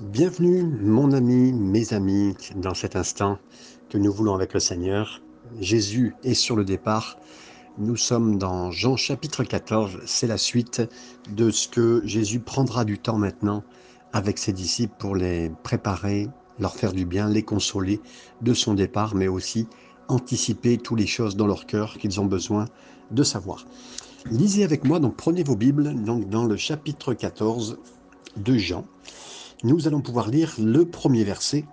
Bienvenue, mon ami, mes amis, dans cet instant que nous voulons avec le Seigneur. Jésus est sur le départ. Nous sommes dans Jean chapitre 14. C'est la suite de ce que Jésus prendra du temps maintenant avec ses disciples pour les préparer, leur faire du bien, les consoler de son départ, mais aussi anticiper toutes les choses dans leur cœur qu'ils ont besoin de savoir. Lisez avec moi, donc prenez vos Bibles, donc dans le chapitre 14 de Jean nous allons pouvoir lire le premier verset.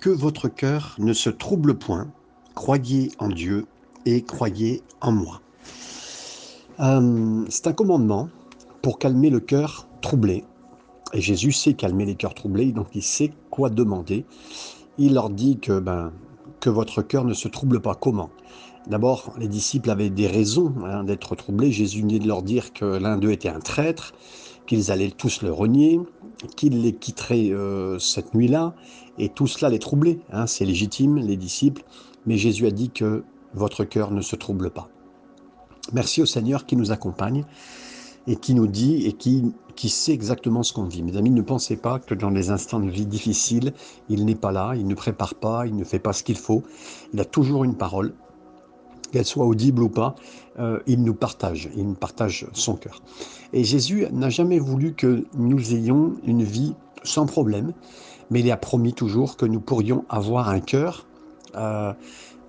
Que votre cœur ne se trouble point, croyez en Dieu et croyez en moi. Euh, c'est un commandement pour calmer le cœur troublé. Et Jésus sait calmer les cœurs troublés, donc il sait quoi demander. Il leur dit que, ben, votre cœur ne se trouble pas. Comment? D'abord, les disciples avaient des raisons hein, d'être troublés. Jésus venait de leur dire que l'un d'eux était un traître, qu'ils allaient tous le renier, qu'ils les quitteraient euh, cette nuit-là, et tout cela les troublait. Hein, c'est légitime, les disciples, mais Jésus a dit que votre cœur ne se trouble pas. Merci au Seigneur qui nous accompagne et qui nous dit et qui, qui sait exactement ce qu'on vit. Mes amis, ne pensez pas que dans les instants de vie difficiles, il n'est pas là, il ne prépare pas, il ne fait pas ce qu'il faut. Il a toujours une parole, qu'elle soit audible ou pas, euh, il nous partage, il nous partage son cœur. Et Jésus n'a jamais voulu que nous ayons une vie sans problème, mais il a promis toujours que nous pourrions avoir un cœur euh,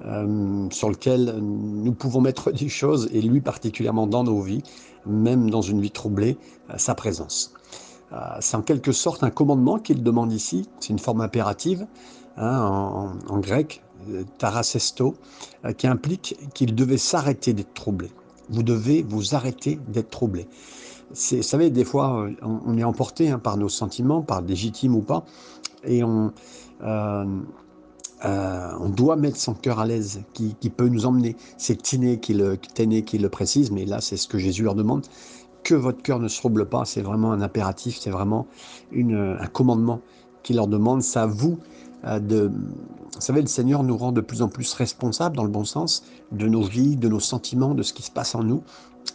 euh, sur lequel nous pouvons mettre des choses, et lui particulièrement dans nos vies, même dans une vie troublée, sa présence. C'est en quelque sorte un commandement qu'il demande ici, c'est une forme impérative hein, en, grec, tarasesto, euh, qui implique qu'il devait s'arrêter d'être troublé. Vous devez vous arrêter d'être troublé. Vous savez, des fois, euh, on, est emporté hein, par nos sentiments, par légitimes ou pas, et on, euh, on doit mettre son cœur à l'aise, qui, peut nous emmener. C'est Tiné qui le, qui le précise, mais là, c'est ce que Jésus leur demande. Que votre cœur ne se trouble pas, c'est vraiment un impératif, c'est vraiment un commandement qui leur demande. C'est à vous de, vous savez, le Seigneur nous rend de plus en plus responsables, dans le bon sens, de nos vies, de nos sentiments, de ce qui se passe en nous.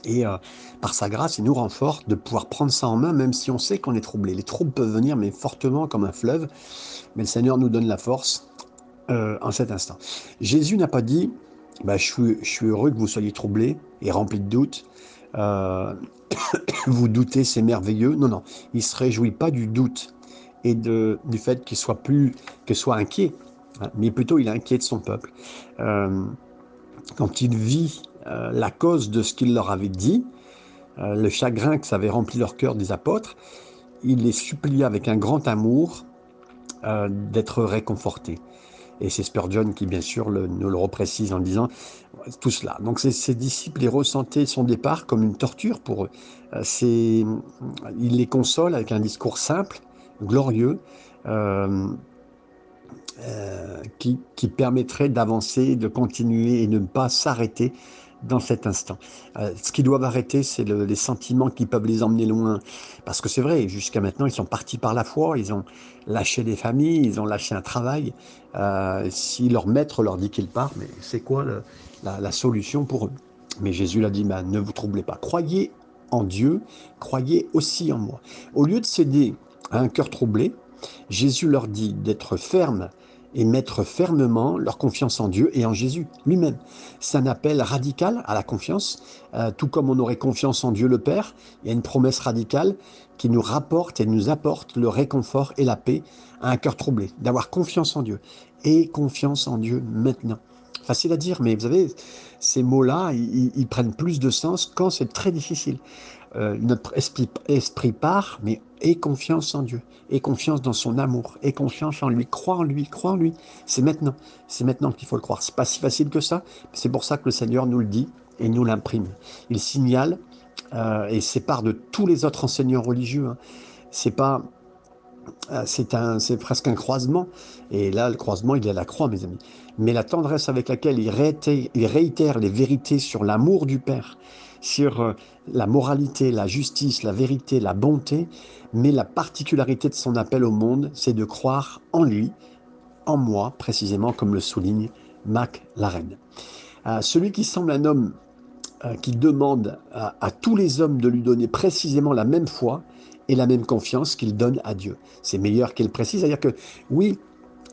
Et euh, par sa grâce, il nous rend fort de pouvoir prendre ça en main, même si on sait qu'on est troublé. Les troubles peuvent venir, mais fortement comme un fleuve. Mais le Seigneur nous donne la force euh, en cet instant. Jésus n'a pas dit bah, je, suis, heureux que vous soyez troublés et remplis de doutes. Euh, vous doutez, c'est merveilleux. Non, non, il ne se réjouit pas du doute et du fait qu'il soit plus, qu'il soit inquiet, hein, mais plutôt il est inquiet de son peuple. Euh, quand il vit euh, la cause de ce qu'il leur avait dit, euh, le chagrin que ça avait rempli leur cœur des apôtres, il les supplia avec un grand amour d'être réconfortés. Et c'est Spurgeon qui, bien sûr, nous le reprécise en disant tout cela. Donc ses disciples les ressentaient son départ comme une torture pour eux. il les console avec un discours simple, glorieux euh, euh, qui, permettrait d'avancer, de continuer et de ne pas s'arrêter dans cet instant. Euh, ce qu'ils doivent arrêter, c'est les sentiments qui peuvent les emmener loin. Parce que c'est vrai, jusqu'à maintenant, ils sont partis par la foi, ils ont lâché des familles, ils ont lâché un travail. si leur maître leur dit qu'ils partent, mais c'est quoi la, solution pour eux? Mais Jésus l'a dit, ben, ne vous troublez pas. Croyez en Dieu, croyez aussi en moi. Au lieu de céder un cœur troublé, Jésus leur dit d'être fermes et mettre fermement leur confiance en Dieu et en Jésus lui-même. C'est un appel radical à la confiance, euh, tout comme on aurait confiance en Dieu le Père. Il y a une promesse radicale qui nous rapporte et nous apporte le réconfort et la paix à un cœur troublé, d'avoir confiance en Dieu et confiance en Dieu maintenant. Facile à dire, mais vous savez, ces mots-là, ils, prennent plus de sens quand c'est très difficile. Euh, notre esprit, esprit part, mais aie confiance en Dieu, aie confiance dans son amour, aie confiance en lui, crois en lui, crois en lui. C'est maintenant, c'est maintenant qu'il faut le croire. C'est pas si facile que ça. C'est pour ça que le Seigneur nous le dit et nous l'imprime. Il signale euh, et sépare de tous les autres enseignants religieux. Hein. C'est pas euh, c'est un, c'est presque un croisement. Et là, le croisement, il est à la croix, mes amis. Mais la tendresse avec laquelle il réitère, il réitère les vérités sur l'amour du Père, sur euh, la moralité, la justice, la vérité, la bonté, mais la particularité de son appel au monde, c'est de croire en lui, en moi, précisément, comme le souligne Mac Larenne. Euh, celui qui semble un homme qui demande à, tous les hommes de lui donner précisément la même foi et la même confiance qu'il donne à Dieu. C'est meilleur qu'elle précise, c'est-à-dire que oui,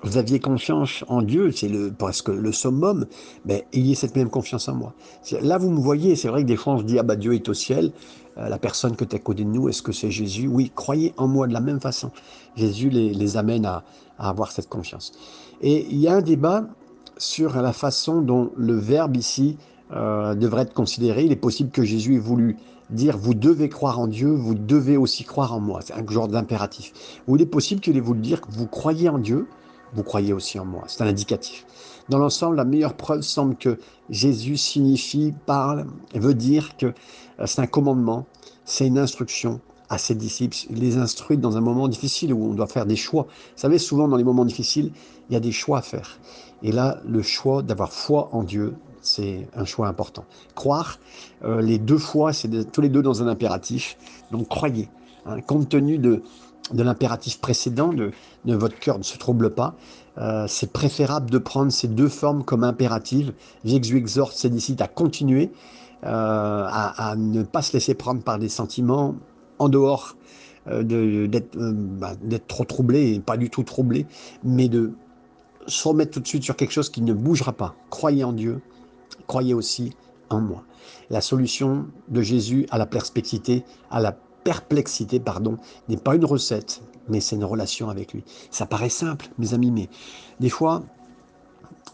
vous aviez confiance en Dieu, c'est le, presque le summum, mais ayez cette même confiance en moi. Là, vous me voyez, c'est vrai que des fois, on se dit, ah bah Dieu est au ciel, euh, la personne que tu as côté de nous, est-ce que c'est Jésus? Oui, croyez en moi de la même façon. Jésus les, amène à, avoir cette confiance. Et il y a un débat sur la façon dont le verbe ici euh, devrait être considéré. Il est possible que Jésus ait voulu dire vous devez croire en Dieu, vous devez aussi croire en moi. C'est un genre d'impératif. Ou il est possible qu'il ait voulu dire vous croyez en Dieu, vous croyez aussi en moi. C'est un indicatif. Dans l'ensemble, la meilleure preuve semble que Jésus signifie, parle, veut dire que euh, c'est un commandement, c'est une instruction à ses disciples. Il les instruit dans un moment difficile où on doit faire des choix. Vous savez, souvent dans les moments difficiles, il y a des choix à faire. Et là, le choix d'avoir foi en Dieu, c'est un choix important. Croire, euh, les deux fois, c'est tous les deux dans un impératif. Donc croyez. Hein, compte tenu de, de l'impératif précédent, de, votre cœur ne se trouble pas, euh, c'est préférable de prendre ces deux formes comme impératives. Jésus exhorte ses disciples à continuer, euh, à, ne pas se laisser prendre par des sentiments en dehors bah, d'être trop troublé, et pas du tout troublé, mais de se remettre tout de suite sur quelque chose qui ne bougera pas. Croyez en Dieu, croyez aussi en moi. La solution de Jésus à la perplexité, à la perplexité, pardon, n'est pas une recette, mais c'est une relation avec lui. Ça paraît simple, mes amis, mais des fois,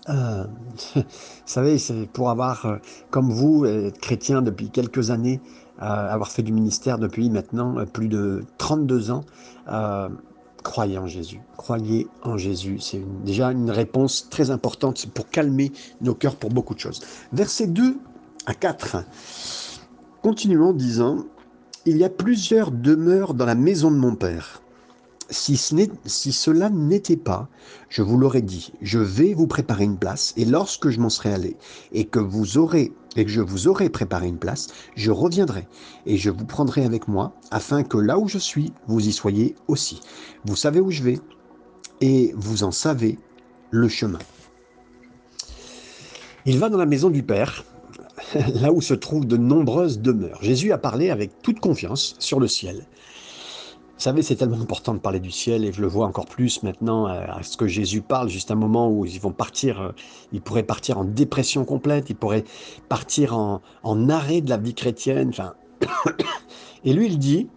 euh, vous savez, c'est pour avoir, euh, comme vous, être chrétien depuis quelques années, euh, avoir fait du ministère depuis maintenant plus de 32 ans, croyez en Jésus. Croyez en Jésus. C'est déjà une réponse très importante pour calmer nos cœurs pour beaucoup de choses. Verset 2 à 4. Continuons disant Il y a plusieurs demeures dans la maison de mon Père. Si, ce si cela n'était pas, je vous l'aurais dit, je vais vous préparer une place, et lorsque je m'en serai allé, et que vous aurez et que je vous aurai préparé une place, je reviendrai et je vous prendrai avec moi, afin que là où je suis, vous y soyez aussi. Vous savez où je vais et vous en savez le chemin. Il va dans la maison du Père, là où se trouvent de nombreuses demeures. Jésus a parlé avec toute confiance sur le ciel. Vous savez, c'est tellement important de parler du ciel et je le vois encore plus maintenant euh, à ce que Jésus parle, juste un moment où ils vont partir, euh, ils pourraient partir en dépression complète, ils pourraient partir en, arrêt de la vie chrétienne. Enfin, et lui, il dit,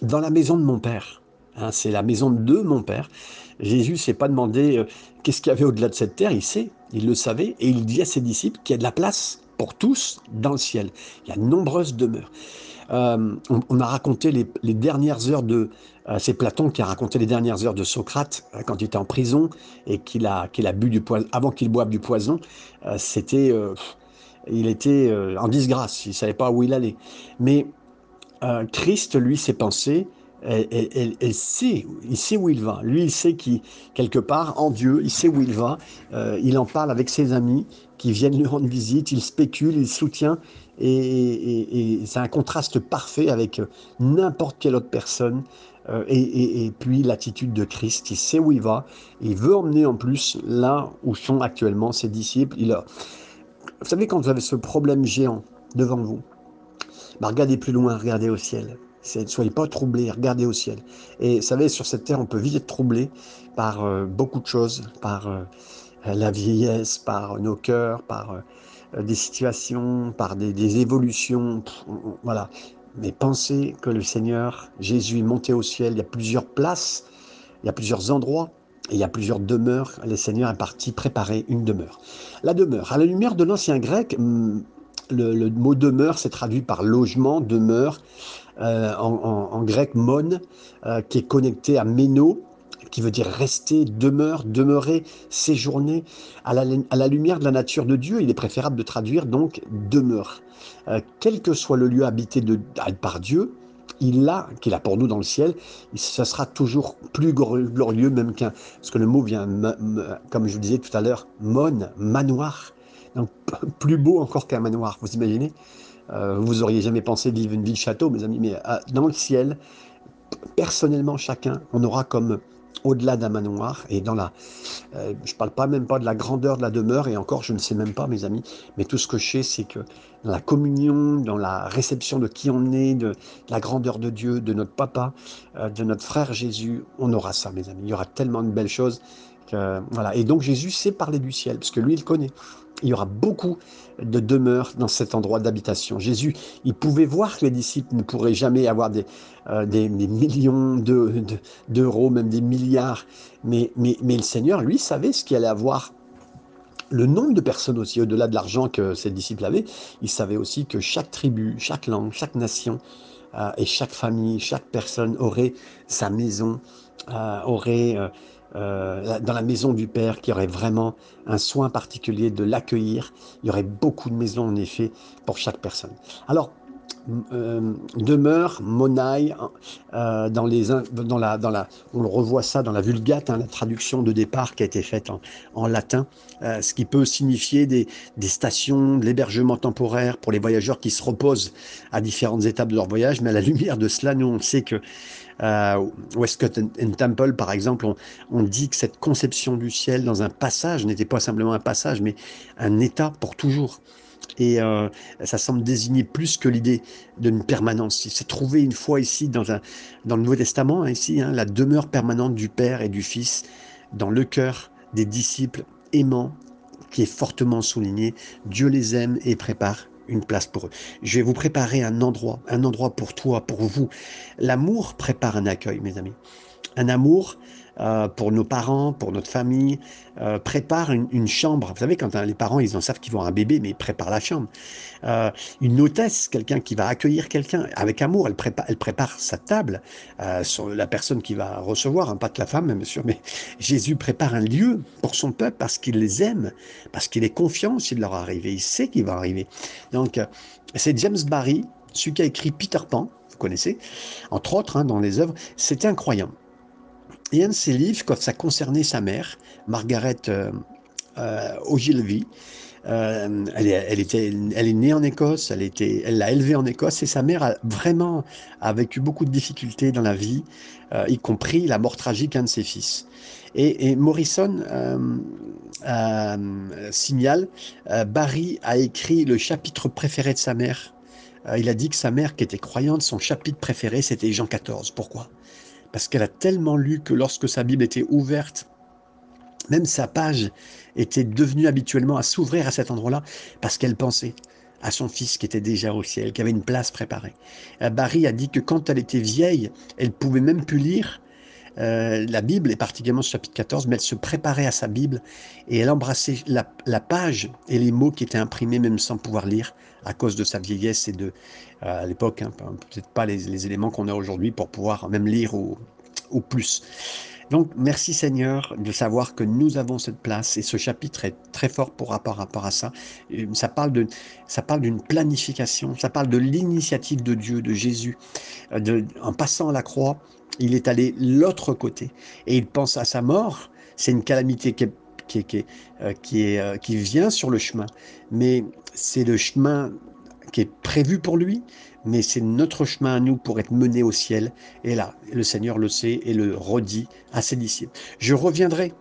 dans la maison de mon Père, hein, c'est la maison de mon Père, Jésus ne s'est pas demandé euh, qu'est-ce qu'il y avait au-delà de cette terre, il sait, il le savait, et il dit à ses disciples qu'il y a de la place pour tous dans le ciel. Il y a de nombreuses demeures. Euh, on, a raconté les, dernières heures de. Euh, c'est Platon qui a raconté les dernières heures de Socrate euh, quand il était en prison et qu'il a, qu'il a bu du poison. Avant qu'il boive du poison, c'était. il était en disgrâce, il ne savait pas où il allait. Mais Christ, lui, ses pensées, elle, sait, il sait où il va. Lui, il sait qu'il, quelque part, en Dieu, il sait où il va. il en parle avec ses amis qui viennent lui rendre visite. Il spécule, il soutient. Et, c'est un contraste parfait avec n'importe quelle autre personne. Euh, et, puis l'attitude de Christ, il sait où il va, il veut emmener en plus là où sont actuellement ses disciples. Il a... Vous savez, quand vous avez ce problème géant devant vous, bah, regardez plus loin, regardez au ciel. Ne soyez pas troublés, regardez au ciel. Et vous savez, sur cette terre, on peut vite être troublé par euh, beaucoup de choses, par euh, la vieillesse, par nos cœurs, par euh, des situations, par des, évolutions, voilà. Mais pensez que le Seigneur, Jésus est monté au ciel, il y a plusieurs places, il y a plusieurs endroits, et il y a plusieurs demeures. Le Seigneur est parti préparer une demeure. La demeure, à la lumière de l'ancien grec, hmm, le, mot demeure s'est traduit par logement, demeure, euh, en, grec mon, euh, qui est connecté à méno, qui veut dire rester, demeure, demeurer, séjourner. À la, lumière de la nature de Dieu, il est préférable de traduire donc demeure. Euh, quel que soit le lieu habité par Dieu, il a, qu'il a pour nous dans le ciel, ce sera toujours plus glorieux même qu'un, parce que le mot vient, comme je vous disais tout à l'heure, mon, manoir. Donc plus beau encore qu'un manoir, vous imaginez? Euh, Vous auriez jamais pensé vivre une ville château, mes amis, mais euh, dans le ciel, personnellement chacun, on aura comme au-delà d'un manoir et dans la. Euh, je ne parle pas même pas de la grandeur de la demeure et encore je ne sais même pas, mes amis, mais tout ce que je sais, c'est que dans la communion, dans la réception de qui on est, de, la grandeur de Dieu, de notre papa, de notre frère Jésus, on aura ça, mes amis. Il y aura tellement de belles choses. Que, voilà. Et donc Jésus sait parler du ciel, parce que lui, il connaît il y aura beaucoup de demeures dans cet endroit d'habitation. Jésus, il pouvait voir que les disciples ne pourraient jamais avoir des, euh, millions d'euros, même des milliards, mais, mais, le Seigneur, lui, savait ce qu'il allait avoir le nombre de personnes aussi, au-delà de l'argent que ses disciples avaient, il savait aussi que chaque tribu, chaque langue, chaque nation euh, et chaque famille, chaque personne aurait sa maison, euh, aurait euh, dans la maison du Père, qui aurait vraiment un soin particulier de l'accueillir. Il y aurait beaucoup de maisons, en effet, pour chaque personne. Alors, euh, demeure, monaille, euh, dans les, dans la, dans la, on le revoit ça dans la Vulgate, hein, la traduction de départ qui a été faite en, en latin, ce qui peut signifier des, des stations, de l'hébergement temporaire pour les voyageurs qui se reposent à différentes étapes de leur voyage. Mais à la lumière de cela, nous, on sait que euh, Westcott and Temple, par exemple, on, dit que cette conception du ciel dans un passage n'était pas simplement un passage, mais un état pour toujours. Et euh, ça semble désigner plus que l'idée d'une permanence. Il s'est trouvé une fois ici dans, le Nouveau Testament, hein, ici, hein, la demeure permanente du Père et du Fils dans le cœur des disciples aimants, qui est fortement souligné. Dieu les aime et prépare une place pour eux. Je vais vous préparer un endroit, un endroit pour toi, pour vous. L'amour prépare un accueil, mes amis. Un amour euh, pour nos parents, pour notre famille, euh, prépare une, chambre. Vous savez, quand hein, les parents, ils en savent qu'ils vont un bébé, mais ils préparent la chambre. Euh, une hôtesse, quelqu'un qui va accueillir quelqu'un avec amour, elle prépare, elle prépare sa table la personne qui va recevoir, hein, pas que la femme, bien sûr, mais Jésus prépare un lieu pour son peuple parce qu'il les aime, parce qu'il est confiant s'il leur arrive, il sait qu'il va arriver. Donc, c'est James Barry, celui qui a écrit Peter Pan, vous connaissez, entre autres, hein, dans les œuvres, c'était incroyable. Et un de ses livres, quand ça concernait sa mère, Margaret euh, euh, Ogilvy, euh, elle, est, née en Écosse, elle, l'a élevée en Écosse et sa mère a vraiment vécu beaucoup de difficultés dans la vie, euh, y compris la mort tragique d'un de ses fils. Et, et Morrison signale, Barry a écrit le chapitre préféré de sa mère. il a dit que sa mère, qui était croyante, son chapitre préféré, c'était Jean 14. Pourquoi? Parce qu'elle a tellement lu que lorsque sa Bible était ouverte, même sa page était devenue habituellement à s'ouvrir à cet endroit-là, parce qu'elle pensait à son fils qui était déjà au ciel, qui avait une place préparée. Euh, Barry a dit que quand elle était vieille, elle pouvait même plus lire euh, la Bible, et particulièrement ce chapitre 14, mais elle se préparait à sa Bible et elle embrassait la, page et les mots qui étaient imprimés même sans pouvoir lire à cause de sa vieillesse et de, euh, l'époque, hein, peut-être pas les, éléments qu'on a aujourd'hui pour pouvoir même lire au, plus. Donc, merci Seigneur de savoir que nous avons cette place et ce chapitre est très fort pour rapport, à ça. Ça parle de, ça parle d'une planification, ça parle de l'initiative de Dieu, de Jésus, euh, en passant à la croix, il est allé l'autre côté et il pense à sa mort. C'est une calamité qui, qui, qui, euh, est, euh, qui vient sur le chemin, mais c'est le chemin qui est prévu pour lui, mais c'est notre chemin à nous pour être mené au ciel. Et là, le Seigneur le sait et le redit à ses disciples. Je reviendrai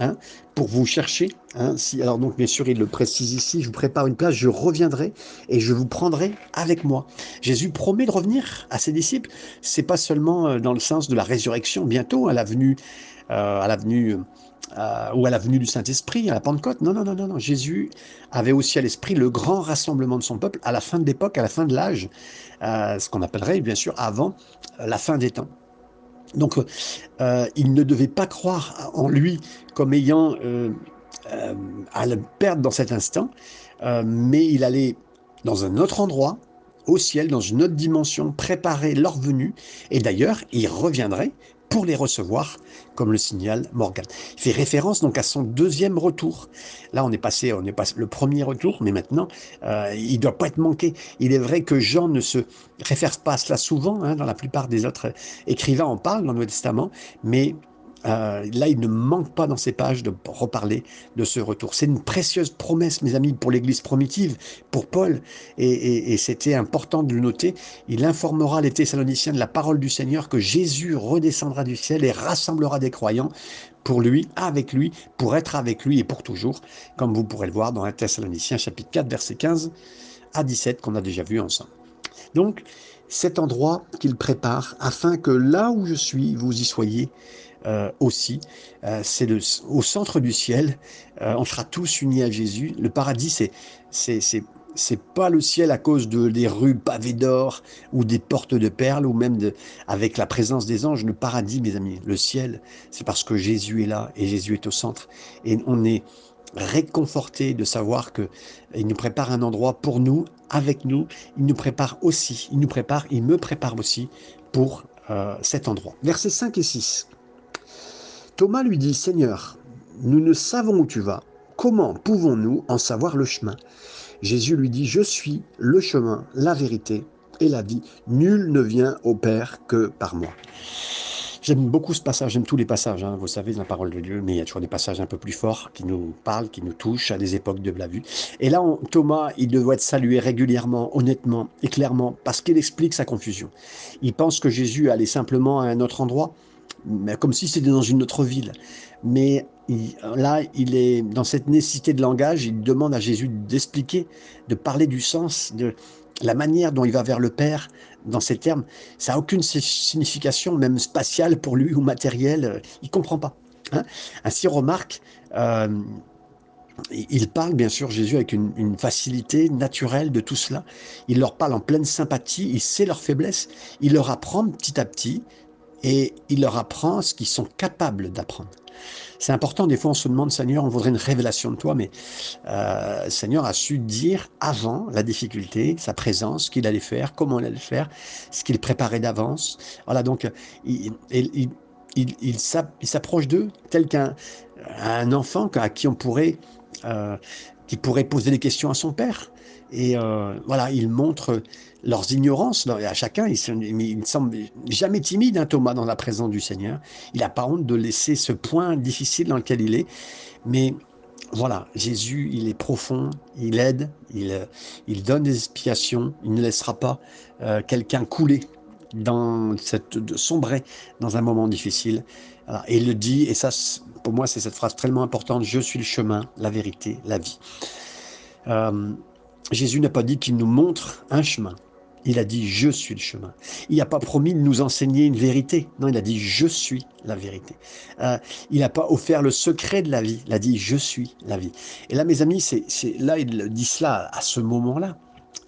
Hein, pour vous chercher. Hein, si, alors donc bien sûr il le précise ici, je vous prépare une place, je reviendrai et je vous prendrai avec moi. Jésus promet de revenir à ses disciples. C'est pas seulement euh, dans le sens de la résurrection bientôt à la venue, euh, à la venue euh, ou à la venue du Saint-Esprit, à la Pentecôte. Non, non, non, non, non. Jésus avait aussi à l'esprit le grand rassemblement de son peuple à la fin de l'époque, à la fin de l'âge, ce qu'on appellerait bien sûr avant la fin des temps. Donc, euh, il ne devait pas croire en lui comme ayant euh, euh, à le perdre dans cet instant, mais il allait dans un autre endroit, au ciel, dans une autre dimension, préparer leur venue, et d'ailleurs, il reviendrait pour les recevoir, comme le signale Morgan. Il fait référence donc à son deuxième retour. Là, on est passé, on est passé le premier retour, mais maintenant, euh, il ne doit pas être manqué. Il est vrai que Jean ne se réfère pas à cela souvent, hein, dans la plupart des autres écrivains en parlent dans le Nouveau Testament, mais euh, là, il ne manque pas dans ces pages de reparler de ce retour. C'est une précieuse promesse, mes amis, pour l'Église primitive, pour Paul, et, c'était important de le noter. Il informera les Thessaloniciens de la parole du Seigneur que Jésus redescendra du ciel et rassemblera des croyants pour lui, avec lui, pour être avec lui et pour toujours, comme vous pourrez le voir dans 1 Thessaloniciens chapitre 4, verset 15 à 17 qu'on a déjà vu ensemble. Donc, cet endroit qu'il prépare afin que là où je suis, vous y soyez aussi. Euh, c'est au centre du ciel. Euh, on sera tous unis à Jésus. Le paradis, c'est c'est pas le ciel à cause de des rues pavées d'or ou des portes de perles ou même de, avec la présence des anges. Le paradis, mes amis, le ciel, c'est parce que Jésus est là et Jésus est au centre. Et on est réconforté de savoir que il nous prépare un endroit pour nous, avec nous. Il nous prépare aussi, il nous prépare, il me prépare aussi pour cet endroit. Versets 5 et 6. Thomas lui dit, Seigneur, nous ne savons où tu vas. Comment pouvons-nous en savoir le chemin? Jésus lui dit, Je suis le chemin, la vérité et la vie. Nul ne vient au Père que par moi. J'aime beaucoup ce passage, j'aime tous les passages, hein, vous savez, la parole de Dieu, mais il y a toujours des passages un peu plus forts qui nous parlent, qui nous touchent à des époques de la vue. Et là, Thomas, il doit être salué régulièrement, honnêtement et clairement, parce qu'il explique sa confusion. Il pense que Jésus allait simplement à un autre endroit, mais comme si c'était dans une autre ville. Mais là, il est dans cette nécessité de langage, il demande à Jésus d'expliquer, de parler du sens, de la manière dont il va vers le Père dans ces termes. Ça n'a aucune signification, même spatiale pour lui ou matérielle. Il ne comprend pas. Hein. Ainsi, remarque, euh, il parle bien sûr Jésus avec une, une, facilité naturelle de tout cela. Il leur parle en pleine sympathie, il sait leur faiblesse, il leur apprend petit à petit et il leur apprend ce qu'ils sont capables d'apprendre. C'est important, des fois on se demande, Seigneur, on voudrait une révélation de toi, mais euh, Seigneur a su dire avant la difficulté, sa présence, ce qu'il allait faire, comment il allait faire, ce qu'il préparait d'avance. Voilà, donc il, s'approche d'eux tel qu'un un enfant à qui on pourrait, euh, qui pourrait poser des questions à son père. Et euh, voilà, il montre leurs ignorances à chacun. Il, ne semble jamais timide, hein, Thomas, dans la présence du Seigneur. Il n'a pas honte de laisser ce point difficile dans lequel il est. Mais voilà, Jésus, il est profond, il aide, il, il donne des expiations, il ne laissera pas euh, quelqu'un couler dans cette sombrer dans un moment difficile. Et il le dit, et ça, pour moi, c'est cette phrase tellement importante je suis le chemin, la vérité, la vie. Euh, Jésus n'a pas dit qu'il nous montre un chemin. Il a dit je suis le chemin. Il n'a pas promis de nous enseigner une vérité. Non, il a dit je suis la vérité. Euh, il n'a pas offert le secret de la vie. Il a dit je suis la vie. Et là, mes amis, c'est là il dit cela à ce moment-là.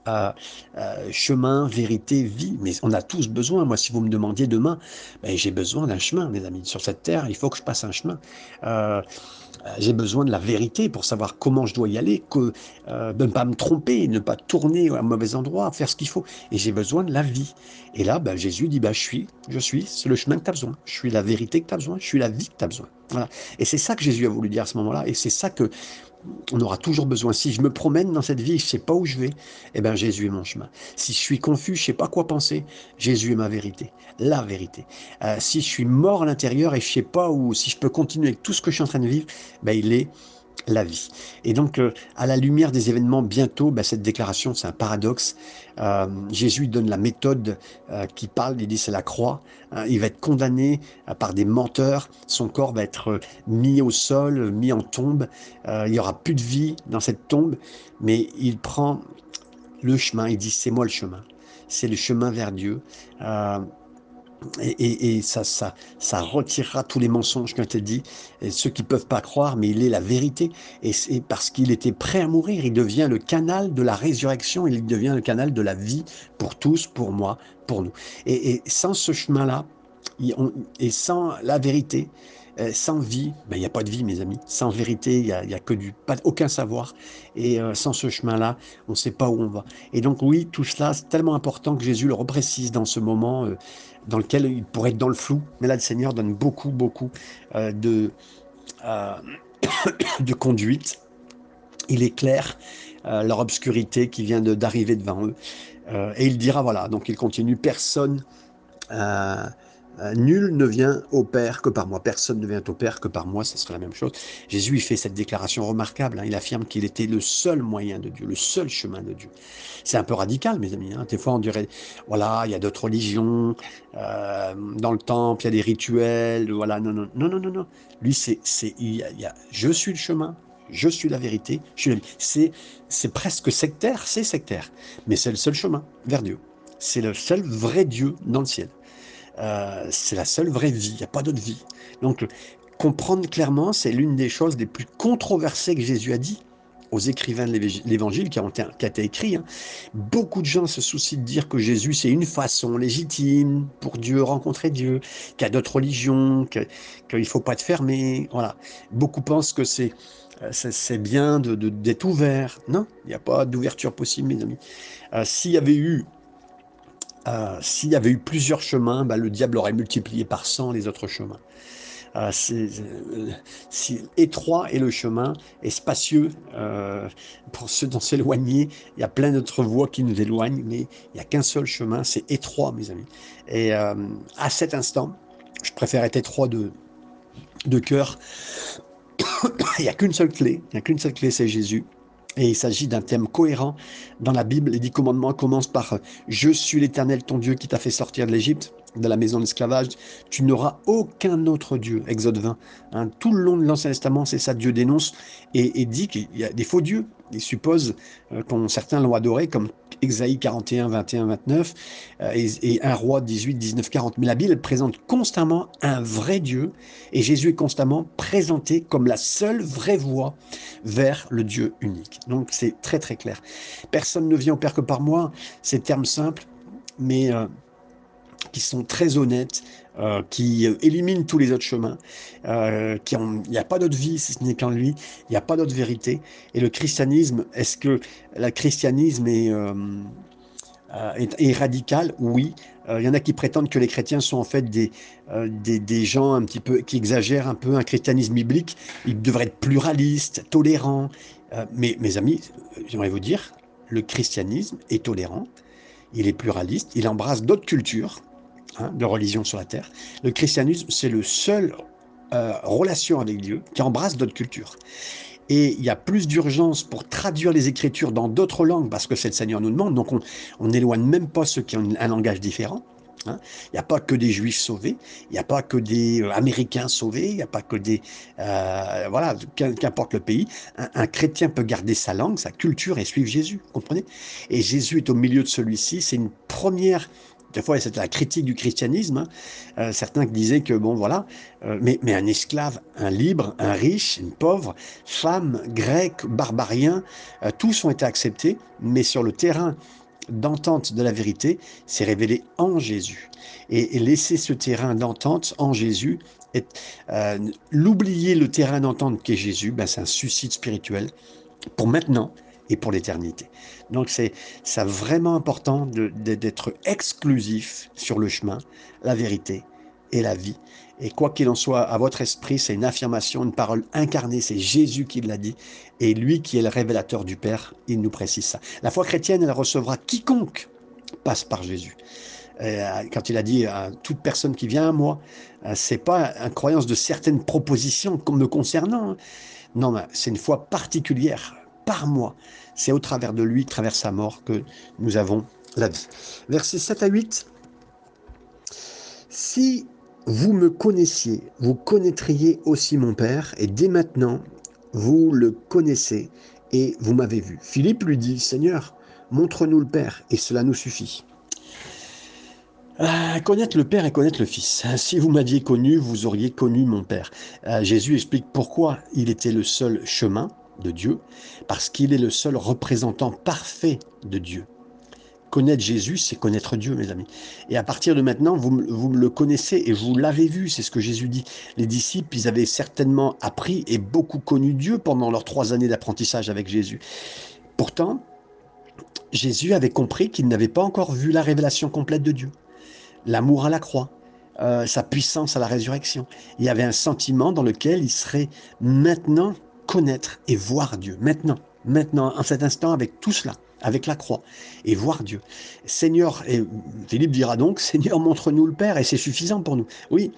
Euh, euh, chemin, vérité, vie. Mais on a tous besoin. Moi, si vous me demandiez demain, ben, j'ai besoin d'un chemin, mes amis. Sur cette terre, il faut que je passe un chemin. Euh, j'ai besoin de la vérité pour savoir comment je dois y aller, que, euh, ne pas me tromper, ne pas tourner à un mauvais endroit, faire ce qu'il faut. Et j'ai besoin de la vie. Et là, ben, Jésus dit, ben, je suis, je suis, c'est le chemin que tu as besoin. Je suis la vérité que tu as besoin, je suis la vie que tu as besoin. Voilà. Et c'est ça que Jésus a voulu dire à ce moment-là. Et c'est ça que on aura toujours besoin. Si je me promène dans cette vie, je ne sais pas où je vais, eh bien Jésus est mon chemin. Si je suis confus, je ne sais pas quoi penser, Jésus est ma vérité, la vérité. Euh, si je suis mort à l'intérieur et je ne sais pas où, si je peux continuer avec tout ce que je suis en train de vivre, ben, il est la vie. Et donc, euh, à la lumière des événements bientôt, ben, cette déclaration, c'est un paradoxe. Euh, Jésus donne la méthode euh, qui parle, il dit c'est la croix. Il va être condamné par des menteurs, son corps va être mis au sol, mis en tombe. il n'y aura plus de vie dans cette tombe, mais il prend le chemin, il dit c'est moi le chemin. C'est le chemin vers Dieu et, ça, ça, ça, retirera tous les mensonges qui ont été dit, et ceux qui ne peuvent pas croire, mais il est la vérité. Et c'est parce qu'il était prêt à mourir, il devient le canal de la résurrection, il devient le canal de la vie pour tous, pour moi, pour nous. Et, sans ce chemin-là, et sans la vérité, euh, sans vie, ben, il n'y a pas de vie, mes amis. Sans vérité, il n'y a, a, que du, pas, aucun savoir. Et euh, sans ce chemin-là, on ne sait pas où on va. Et donc, oui, tout cela, c'est tellement important que Jésus le reprécise dans ce moment euh, dans lequel il pourrait être dans le flou. Mais là, le Seigneur donne beaucoup, beaucoup de, de conduite. Il éclaire leur obscurité qui vient d'arriver devant eux. et il dira, voilà, donc il continue, personne Euh, nul ne vient au Père que par moi. Personne ne vient au Père que par moi. Ce serait la même chose. Jésus, il fait cette déclaration remarquable. Hein. Il affirme qu'il était le seul moyen de Dieu, le seul chemin de Dieu. C'est un peu radical, mes amis. Hein. Des fois, on dirait, voilà, il y a d'autres religions. Euh, dans le temple, il y a des rituels. Voilà, non, non, non, non, non. non. Lui, c'est, c'est, il y a, je suis le chemin, je suis la vérité, je suis la vie. C'est presque sectaire, c'est sectaire. Mais c'est le seul chemin vers Dieu. C'est le seul vrai Dieu dans le ciel. Euh, c'est la seule vraie vie, il n'y a pas d'autre vie. Donc, comprendre clairement, c'est l'une des choses les plus controversées que Jésus a dit aux écrivains de l'évangile qui, a été écrit. Hein. Beaucoup de gens se soucient de dire que Jésus, c'est une façon légitime pour Dieu, rencontrer Dieu, qu'il y a d'autres religions, qu'il ne faut pas être fermé. Voilà. Beaucoup pensent que c'est euh, c'est bien d'être de, ouvert. Non, il n'y a pas d'ouverture possible, mes amis. Euh, s'il y avait eu euh, s'il y avait eu plusieurs chemins, bah, le diable aurait multiplié par 100 les autres chemins. Euh, si étroit est le chemin et spacieux euh, pour ceux d'en s'éloigner. Il y a plein d'autres voies qui nous éloignent, mais il n'y a qu'un seul chemin, c'est étroit, mes amis. Et à cet instant, je préfère être étroit de, de cœur. il n'y a qu'une seule clé, il n'y a qu'une seule clé, c'est Jésus. Et il s'agit d'un thème cohérent dans la Bible. Les dix commandements commencent par Je suis l'Éternel, ton Dieu, qui t'a fait sortir de l'Égypte, de la maison d'esclavage. Tu n'auras aucun autre Dieu. Exode 20. Hein, tout le long de l'Ancien Testament, c'est ça. Dieu dénonce et, dit qu'il y a des faux dieux. Suppose euh, qu'on certains l'ont adoré, comme Exaïe 41, 21, 29 et, un roi 18, 19, 40. Mais la Bible présente constamment un vrai Dieu et Jésus est constamment présenté comme la seule vraie voie vers le Dieu unique. Donc c'est très très clair. Personne ne vient au Père que par moi. Ces termes simples, mais euh, qui sont très honnêtes, euh, qui éliminent tous les autres chemins, euh, qui il n'y a pas d'autre vie si ce n'est qu'en lui, il n'y a pas d'autre vérité. Et le christianisme, est-ce que le christianisme est, est, radical? Oui. Il y en a qui prétendent que les chrétiens sont en fait des, gens un petit peu qui exagèrent un peu un christianisme biblique. Ils devraient être pluralistes, tolérants. mais mes amis, j'aimerais vous dire, le christianisme est tolérant, il est pluraliste, il embrasse d'autres cultures, Hein, de religion sur la terre. Le christianisme, c'est le seul euh, relation avec Dieu qui embrasse d'autres cultures. Et il y a plus d'urgence pour traduire les Écritures dans d'autres langues parce que c'est le Seigneur nous demande. Donc on n'éloigne même pas ceux qui ont un langage différent. Hein. Il n'y a pas que des Juifs sauvés, il n'y a pas que des euh, Américains sauvés, il n'y a pas que des... Euh, voilà, qu'importe le pays, un, un, chrétien peut garder sa langue, sa culture et suivre Jésus, comprenez? Et Jésus est au milieu de celui-ci, c'est une première des fois, c'était la critique du christianisme. Hein. Euh, certains disaient que, bon, voilà, euh, mais, un esclave, un libre, un riche, une pauvre, femme, grec, barbarien, euh, tous ont été acceptés, mais sur le terrain d'entente de la vérité, c'est révélé en Jésus. Et, laisser ce terrain d'entente en Jésus, l'oublier le terrain d'entente qu'est Jésus, ben, c'est un suicide spirituel pour maintenant et pour l'éternité. Donc c'est vraiment important d'être exclusif sur le chemin, la vérité et la vie. Et quoi qu'il en soit, à votre esprit, c'est une affirmation, une parole incarnée, c'est Jésus qui l'a dit, et lui qui est le révélateur du Père, il nous précise ça. La foi chrétienne, elle recevra quiconque passe par Jésus. Euh, quand il a dit à toute personne qui vient à moi, euh, c'est pas une croyance de certaines propositions me concernant. Hein. Non, c'est une foi particulière par moi. C'est au travers de lui, travers sa mort, que nous avons la vie. Versets 7 à 8. Si vous me connaissiez, vous connaîtriez aussi mon Père, et dès maintenant, vous le connaissez et vous m'avez vu. Philippe lui dit, Seigneur, montre-nous le Père, et cela nous suffit. Euh, connaître le Père et connaître le Fils. Si vous m'aviez connu, vous auriez connu mon Père. Euh, Jésus explique pourquoi il était le seul chemin, de Dieu, parce qu'il est le seul représentant parfait de Dieu. Connaître Jésus, c'est connaître Dieu, mes amis. Et à partir de maintenant, vous, vous le connaissez et vous l'avez vu, c'est ce que Jésus dit. Les disciples, ils avaient certainement appris et beaucoup connu Dieu pendant leurs trois années d'apprentissage avec Jésus. Pourtant, Jésus avait compris qu'il n'avait pas encore vu la révélation complète de Dieu. L'amour à la croix, euh, sa puissance à la résurrection. Il y avait un sentiment dans lequel il serait maintenant connaître et voir Dieu. Maintenant, maintenant, en cet instant, avec tout cela, avec la croix et voir Dieu. Seigneur, et Philippe dira donc, Seigneur, montre-nous le Père et c'est suffisant pour nous. Oui,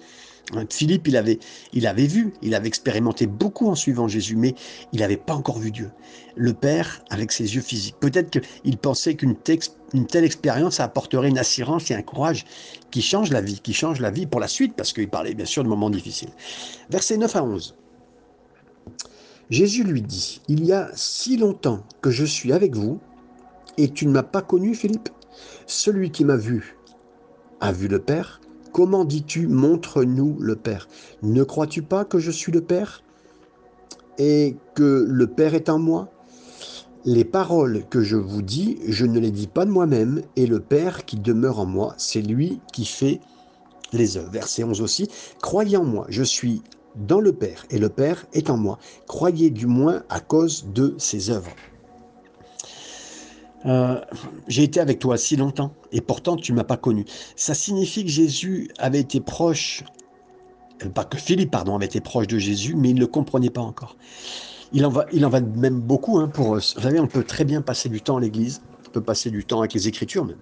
Philippe, il avait, il avait vu, il avait expérimenté beaucoup en suivant Jésus, mais il n'avait pas encore vu Dieu. Le Père avec ses yeux physiques. Peut-être qu'il pensait qu'une telle expérience apporterait une assurance et un courage qui change la vie, qui change la vie pour la suite, parce qu'il parlait bien sûr de moments difficiles. Versets 9 à 11. Jésus lui dit, Il y a si longtemps que je suis avec vous, et tu ne m'as pas connu, Philippe Celui qui m'a vu a vu le Père. Comment dis-tu, montre-nous le Père? Ne crois-tu pas que je suis le Père et que le Père est en moi? Les paroles que je vous dis, je ne les dis pas de moi-même, et le Père qui demeure en moi, c'est lui qui fait les œuvres. Verset 11 aussi, Croyez en moi, je suis dans le Père, et le Père est en moi. Croyez du moins à cause de ses œuvres. Euh, j'ai été avec toi si longtemps et pourtant tu m'as pas connu. Ça signifie que Jésus avait été proche, euh, pas que Philippe, pardon, avait été proche de Jésus, mais il ne le comprenait pas encore. Il en va, il en va même beaucoup hein, pour. Vous savez, on peut très bien passer du temps à l'Église, on peut passer du temps avec les Écritures même,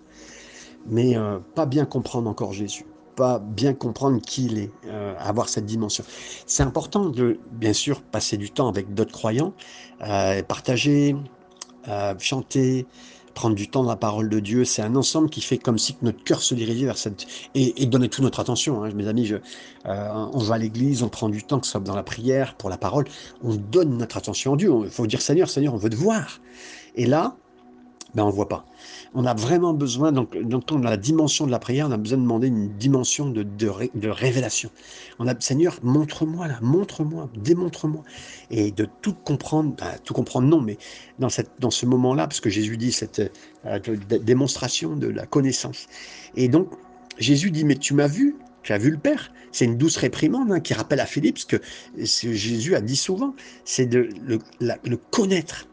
mais euh, pas bien comprendre encore Jésus, pas bien comprendre qui il est, avoir cette dimension. C'est important de, bien sûr, passer du temps avec d'autres croyants, partager, chanter, prendre du temps dans la parole de Dieu, c'est un ensemble qui fait comme si notre cœur se dirigeait vers cette... Et, donner toute notre attention. Hein. Mes amis, je, euh, on va à l'église, on prend du temps, que ce soit dans la prière, pour la parole, on donne notre attention à Dieu. Il faut dire Seigneur, Seigneur, on veut te voir. Et là, ben, on ne voit pas. On a vraiment besoin, donc, dans la dimension de la prière, on a besoin de demander une dimension de, révélation. On a, Seigneur, montre-moi là, montre-moi, démontre-moi. Et de tout comprendre, ben, tout comprendre non, mais dans ce moment-là, parce que Jésus dit cette euh, démonstration de la connaissance. Et donc, Jésus dit, mais tu m'as vu, tu as vu le Père. C'est une douce réprimande hein, qui rappelle à Philippe ce que, Jésus a dit souvent, c'est de le connaître,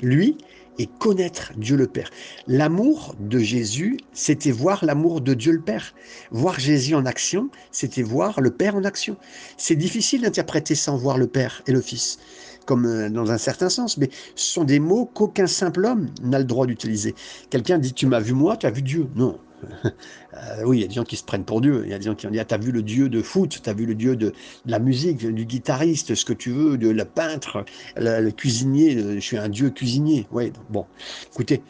lui, et connaître Dieu le Père. L'amour de Jésus, c'était voir l'amour de Dieu le Père. Voir Jésus en action, c'était voir le Père en action. C'est difficile d'interpréter sans voir le Père et le Fils, comme euh, dans un certain sens, mais ce sont des mots qu'aucun simple homme n'a le droit d'utiliser. Quelqu'un dit Tu m'as vu moi, tu as vu Dieu. Non, oui, il y a des gens qui se prennent pour Dieu. Il y a des gens qui ont dit, ah, t'as vu le Dieu de foot, t'as vu le Dieu de, la musique, du guitariste, ce que tu veux, de la peintre, le, cuisinier, je suis un Dieu cuisinier. Oui, bon, écoutez,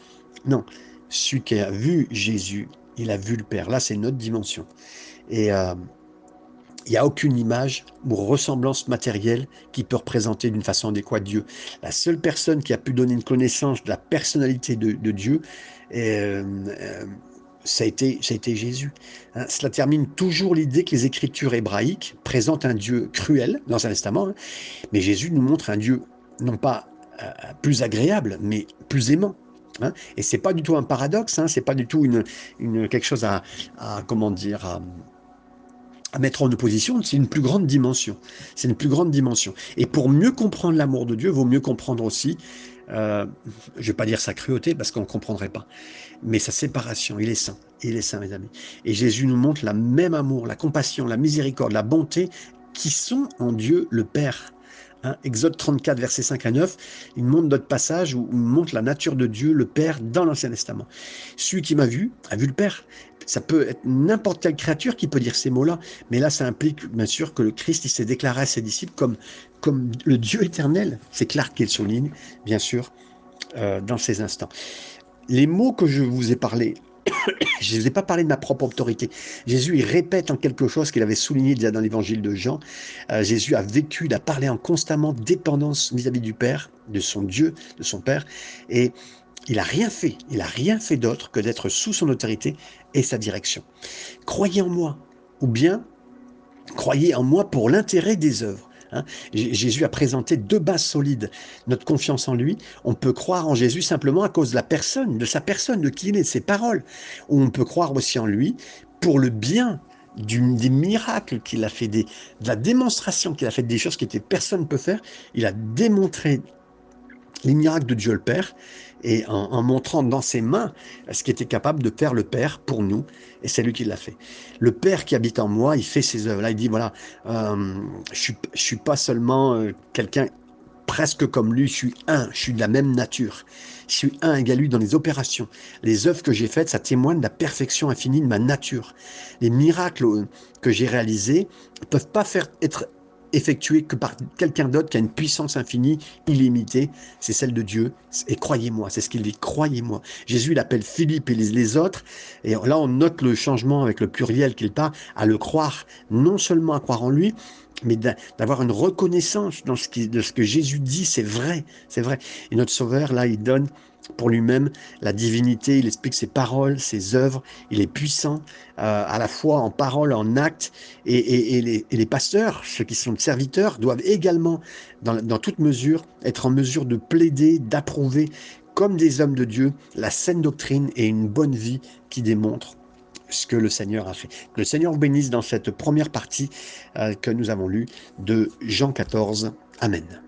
non, celui qui a vu Jésus, il a vu le Père. Là, c'est une autre dimension. Et euh, il n'y a aucune image ou ressemblance matérielle qui peut représenter d'une façon adéquate Dieu. La seule personne qui a pu donner une connaissance de la personnalité de, Dieu, euh, ça a été, ça a été Jésus. Hein, cela termine toujours l'idée que les écritures hébraïques présentent un Dieu cruel dans l'Ancien Testament, hein. mais Jésus nous montre un Dieu non pas euh, plus agréable, mais plus aimant. Hein. Et c'est pas du tout un paradoxe, hein, c'est pas du tout une, quelque chose à, comment dire à, mettre en opposition, c'est une plus grande dimension. C'est une plus grande dimension. Et pour mieux comprendre l'amour de Dieu, vaut mieux comprendre aussi euh, je ne vais pas dire sa cruauté parce qu'on ne comprendrait pas, mais sa séparation, il est saint, il est saint mes amis. Et Jésus nous montre la même amour, la compassion, la miséricorde, la bonté qui sont en Dieu le Père. Hein, Exode 34, versets 5 à 9, il montre notre passage où il montre la nature de Dieu, le Père, dans l'Ancien Testament. Celui qui m'a vu a vu le Père. Ça peut être n'importe quelle créature qui peut dire ces mots-là, mais là, ça implique bien sûr que le Christ, il s'est déclaré à ses disciples comme, comme le Dieu éternel. C'est clair qu'il souligne, bien sûr, euh, dans ces instants. Les mots que je vous ai parlé, je ne vous ai pas parlé de ma propre autorité. Jésus, il répète en quelque chose qu'il avait souligné déjà dans l'évangile de Jean. Euh, Jésus a vécu, il a parlé en constamment dépendance vis-à-vis du Père, de son Dieu, de son Père. Et il n'a rien fait, il n'a rien fait d'autre que d'être sous son autorité et sa direction. Croyez en moi, ou bien croyez en moi pour l'intérêt des œuvres. Hein. Jésus a présenté deux bases solides. Notre confiance en lui, on peut croire en Jésus simplement à cause de la personne, de sa personne, de qui il est, de ses paroles. Ou on peut croire aussi en lui pour le bien des miracles qu'il a fait, des, de la démonstration qu'il a fait des choses que personne ne peut faire. Il a démontré les miracles de Dieu le Père et en, montrant dans ses mains ce qu'était capable de faire le Père pour nous, et c'est lui qui l'a fait. Le Père qui habite en moi, il fait ses œuvres. Là, il dit voilà, euh, je suis, suis pas seulement euh, quelqu'un presque comme lui, je suis un, je suis de la même nature. Je suis un égal lui dans les opérations. Les œuvres que j'ai faites, ça témoigne de la perfection infinie de ma nature. Les miracles que j'ai réalisés ne peuvent pas faire être effectués que par quelqu'un d'autre qui a une puissance infinie, illimitée, c'est celle de Dieu. Et croyez-moi, c'est ce qu'il dit, croyez-moi. Jésus, il appelle Philippe et les, autres, et là on note le changement avec le pluriel qu'il parle, à le croire, non seulement à croire en lui, mais d'avoir une reconnaissance dans ce qui, de ce que Jésus dit, c'est vrai, c'est vrai. Et notre Sauveur, là, il donne pour lui-même la divinité, il explique ses paroles, ses œuvres, il est puissant euh, à la fois en parole, en acte, et, les, pasteurs, ceux qui sont serviteurs, doivent également, dans, toute mesure, être en mesure de plaider, d'approuver, comme des hommes de Dieu, la saine doctrine et une bonne vie qui démontre ce que le Seigneur a fait. Que le Seigneur vous bénisse dans cette première partie euh, que nous avons lue de Jean 14. Amen.